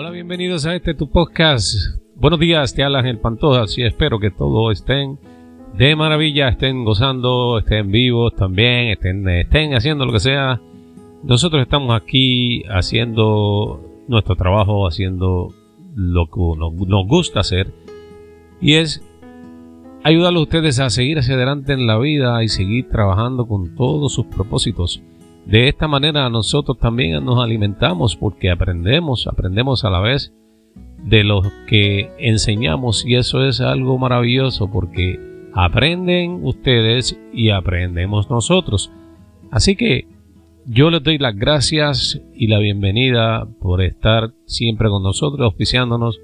Hola, bienvenidos a este tu podcast. Buenos días, te habla Ángel Pantoja y espero que todos estén de maravilla, estén gozando, estén vivos también, estén, estén haciendo lo que sea. Nosotros estamos aquí haciendo nuestro trabajo, haciendo lo que nos, nos gusta hacer y es ayudarlos a ustedes a seguir hacia adelante en la vida y seguir trabajando con todos sus propósitos. De esta manera nosotros también nos alimentamos porque aprendemos, aprendemos a la vez de lo que enseñamos y eso es algo maravilloso porque aprenden ustedes y aprendemos nosotros. Así que yo les doy las gracias y la bienvenida por estar siempre con nosotros, auspiciándonos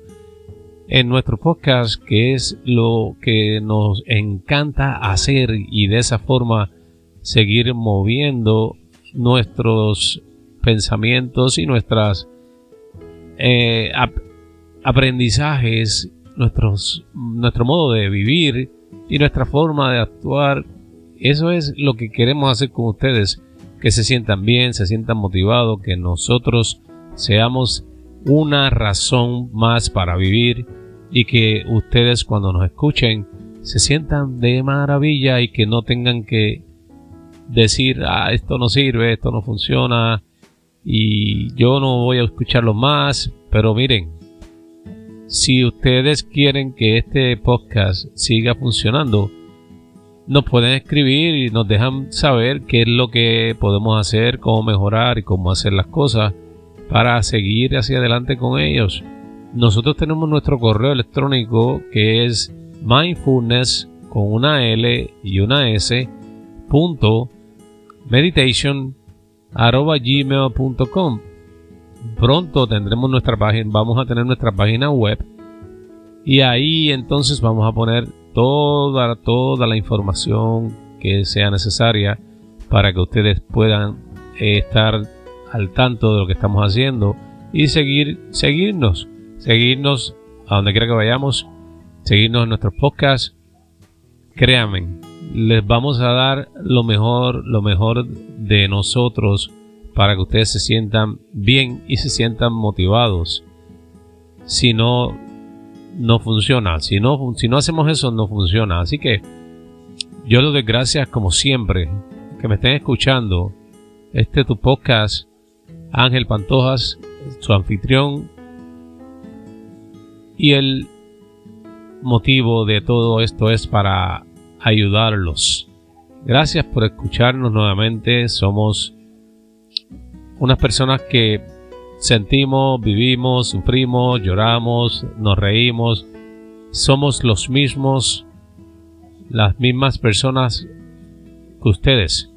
en nuestro podcast, que es lo que nos encanta hacer y de esa forma seguir moviendo nuestros pensamientos y nuestras eh, aprendizajes, nuestros, nuestro modo de vivir y nuestra forma de actuar. Eso es lo que queremos hacer con ustedes, que se sientan bien, se sientan motivados, que nosotros seamos una razón más para vivir y que ustedes cuando nos escuchen se sientan de maravilla y que no tengan que decir, ah, esto no sirve, esto no funciona y yo no voy a escucharlo más, pero miren, si ustedes quieren que este podcast siga funcionando, nos pueden escribir y nos dejan saber qué es lo que podemos hacer, cómo mejorar y cómo hacer las cosas para seguir hacia adelante con ellos. Nosotros tenemos nuestro correo electrónico que es mindfulness con una L y una S punto meditation gmail.com pronto tendremos nuestra página vamos a tener nuestra página web y ahí entonces vamos a poner toda toda la información que sea necesaria para que ustedes puedan estar al tanto de lo que estamos haciendo y seguir seguirnos seguirnos a donde quiera que vayamos seguirnos en nuestros podcasts. Créanme les vamos a dar lo mejor, lo mejor de nosotros para que ustedes se sientan bien y se sientan motivados. Si no, no funciona. Si no, si no hacemos eso, no funciona. Así que yo les doy gracias como siempre que me estén escuchando. Este es tu podcast, Ángel Pantojas, su anfitrión. Y el motivo de todo esto es para ayudarlos. Gracias por escucharnos nuevamente. Somos unas personas que sentimos, vivimos, sufrimos, lloramos, nos reímos. Somos los mismos, las mismas personas que ustedes.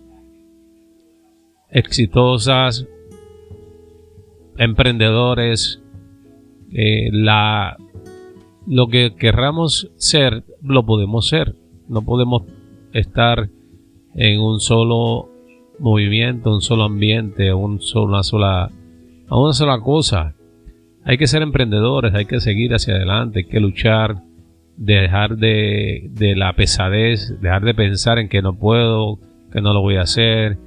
Exitosas, emprendedores, eh, la, lo que querramos ser, lo podemos ser. No podemos estar en un solo movimiento, un solo ambiente, un solo, una sola, una sola cosa. Hay que ser emprendedores, hay que seguir hacia adelante, hay que luchar, dejar de, de la pesadez, dejar de pensar en que no puedo, que no lo voy a hacer,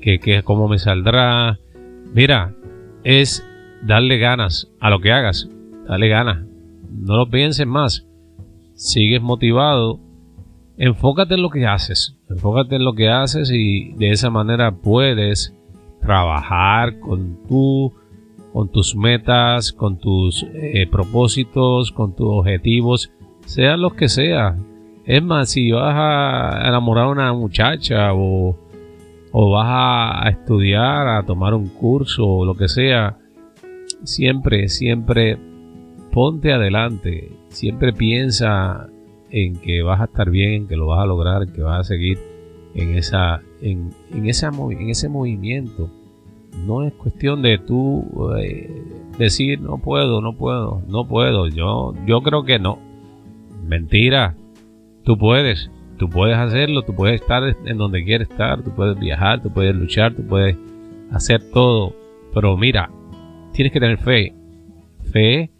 que, que cómo me saldrá. Mira, es darle ganas a lo que hagas, dale ganas, no lo pienses más, sigues motivado enfócate en lo que haces, enfócate en lo que haces y de esa manera puedes trabajar con tu, con tus metas, con tus eh, propósitos, con tus objetivos, sean los que sea. Es más, si vas a enamorar a una muchacha o, o vas a estudiar, a tomar un curso o lo que sea, siempre, siempre ponte adelante, siempre piensa en que vas a estar bien, en que lo vas a lograr, en que vas a seguir en, esa, en, esa, en ese movimiento. No es cuestión de tú eh, decir no puedo, no puedo, no puedo. Yo, yo creo que no. Mentira. Tú puedes, tú puedes hacerlo, tú puedes estar en donde quieres estar, tú puedes viajar, tú puedes luchar, tú puedes hacer todo. Pero mira, tienes que tener fe. Fe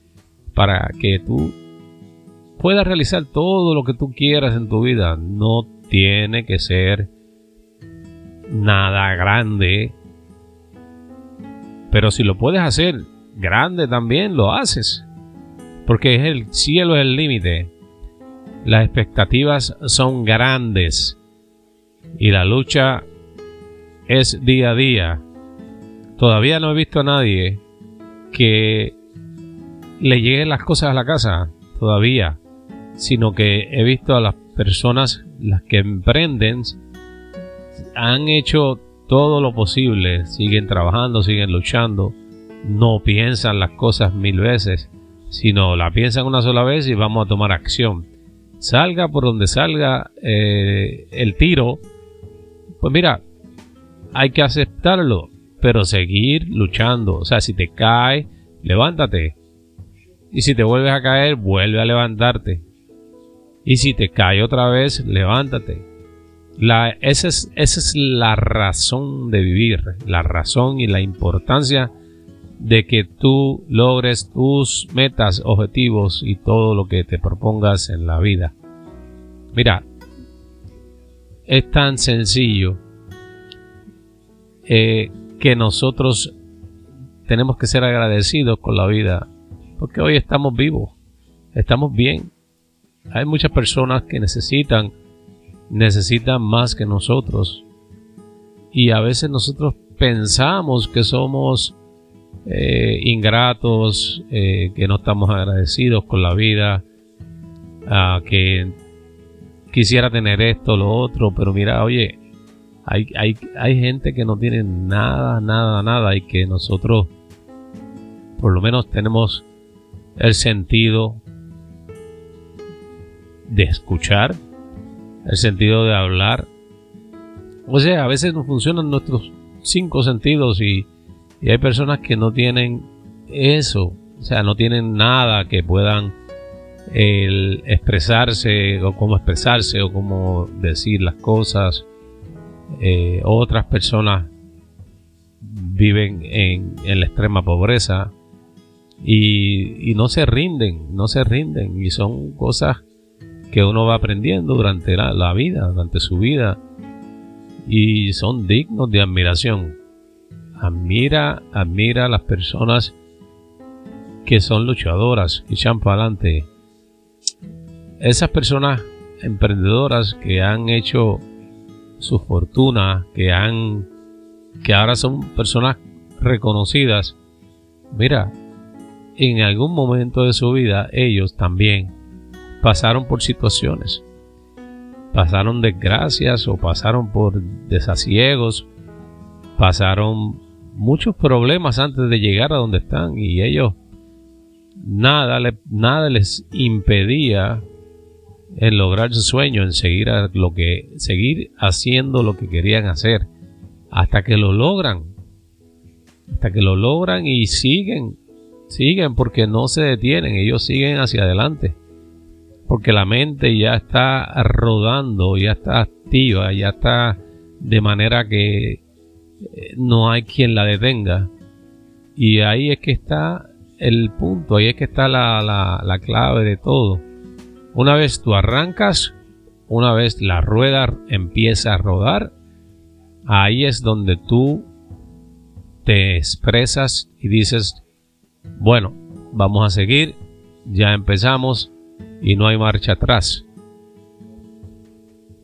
para que tú puedas realizar todo lo que tú quieras en tu vida. No tiene que ser nada grande. Pero si lo puedes hacer, grande también, lo haces. Porque el cielo es el límite. Las expectativas son grandes. Y la lucha es día a día. Todavía no he visto a nadie que le lleguen las cosas a la casa. Todavía. Sino que he visto a las personas, las que emprenden, han hecho todo lo posible, siguen trabajando, siguen luchando, no piensan las cosas mil veces, sino la piensan una sola vez y vamos a tomar acción. Salga por donde salga eh, el tiro, pues mira, hay que aceptarlo, pero seguir luchando. O sea, si te cae, levántate. Y si te vuelves a caer, vuelve a levantarte. Y si te cae otra vez, levántate. La, esa, es, la razón de vivir, la razón y la importancia de que tú logres tus metas, objetivos y todo lo que te propongas en la vida. Mira, es tan sencillo eh, que nosotros tenemos que ser agradecidos con la vida, porque hoy estamos vivos, estamos bien. Hay muchas personas que necesitan necesitan más que nosotros. Y a veces nosotros pensamos que somos eh, ingratos, eh, que no estamos agradecidos con la vida, que quisiera tener esto, lo otro, pero mira, oye, hay, hay, hay gente que no tiene nada, nada, nada y que nosotros por lo menos tenemos el sentido de escuchar, el sentido de hablar. O sea, a veces no funcionan nuestros cinco sentidos y, hay personas que no tienen eso, o sea, no tienen nada que puedan expresarse o cómo expresarse o cómo decir las cosas. Eh, otras personas viven en, en la extrema pobreza y, y, no se rinden, no se rinden y son cosas que uno va aprendiendo durante la, vida, durante su vida, y son dignos de admiración. Admira, admira a las personas que son luchadoras, que echan para adelante. Esas personas emprendedoras que han hecho su fortuna, que han, que ahora son personas reconocidas. Mira, en algún momento de su vida ellos también pasaron por situaciones, pasaron desgracias o pasaron por desasiegos, pasaron muchos problemas antes de llegar a donde están y ellos nada, les impedía en lograr su sueño, en seguir lo que seguir haciendo lo que querían hacer hasta que lo logran. Hasta que lo logran y siguen, siguen porque no se detienen, ellos siguen hacia adelante porque la mente ya está rodando, ya está activa, ya está de manera que eh, no hay quien la detenga. Y ahí es que está el punto, ahí es que está la, la clave de todo. Una vez tú arrancas, una vez la rueda empieza a rodar, ahí es donde tú te expresas y dices, bueno, vamos a seguir, ya empezamos, y no hay marcha atrás.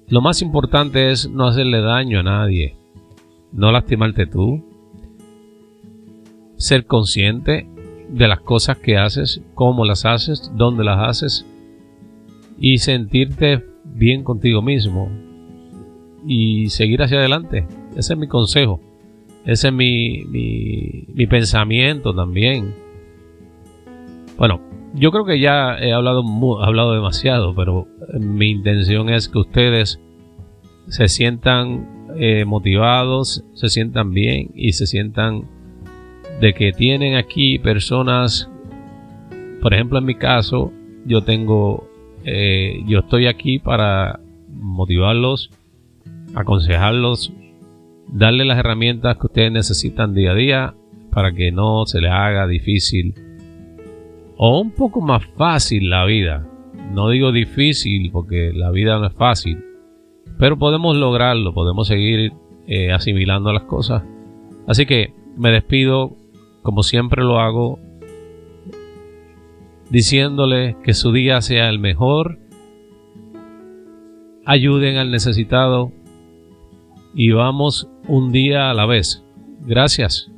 Lo más importante es no hacerle daño a nadie, no lastimarte tú, ser consciente de las cosas que haces, cómo las haces, dónde las haces y sentirte bien contigo mismo y seguir hacia adelante. Ese es mi consejo, ese es mi, mi, mi pensamiento también. Bueno, yo creo que ya he hablado, hablado demasiado, pero mi intención es que ustedes se sientan eh, motivados, se sientan bien y se sientan de que tienen aquí personas, por ejemplo en mi caso, yo tengo, eh, yo estoy aquí para motivarlos, aconsejarlos, darles las herramientas que ustedes necesitan día a día para que no se les haga difícil o un poco más fácil la vida. No digo difícil porque la vida no es fácil, pero podemos lograrlo, podemos seguir eh, asimilando las cosas. Así que me despido, como siempre lo hago, diciéndole que su día sea el mejor, ayuden al necesitado y vamos un día a la vez. Gracias.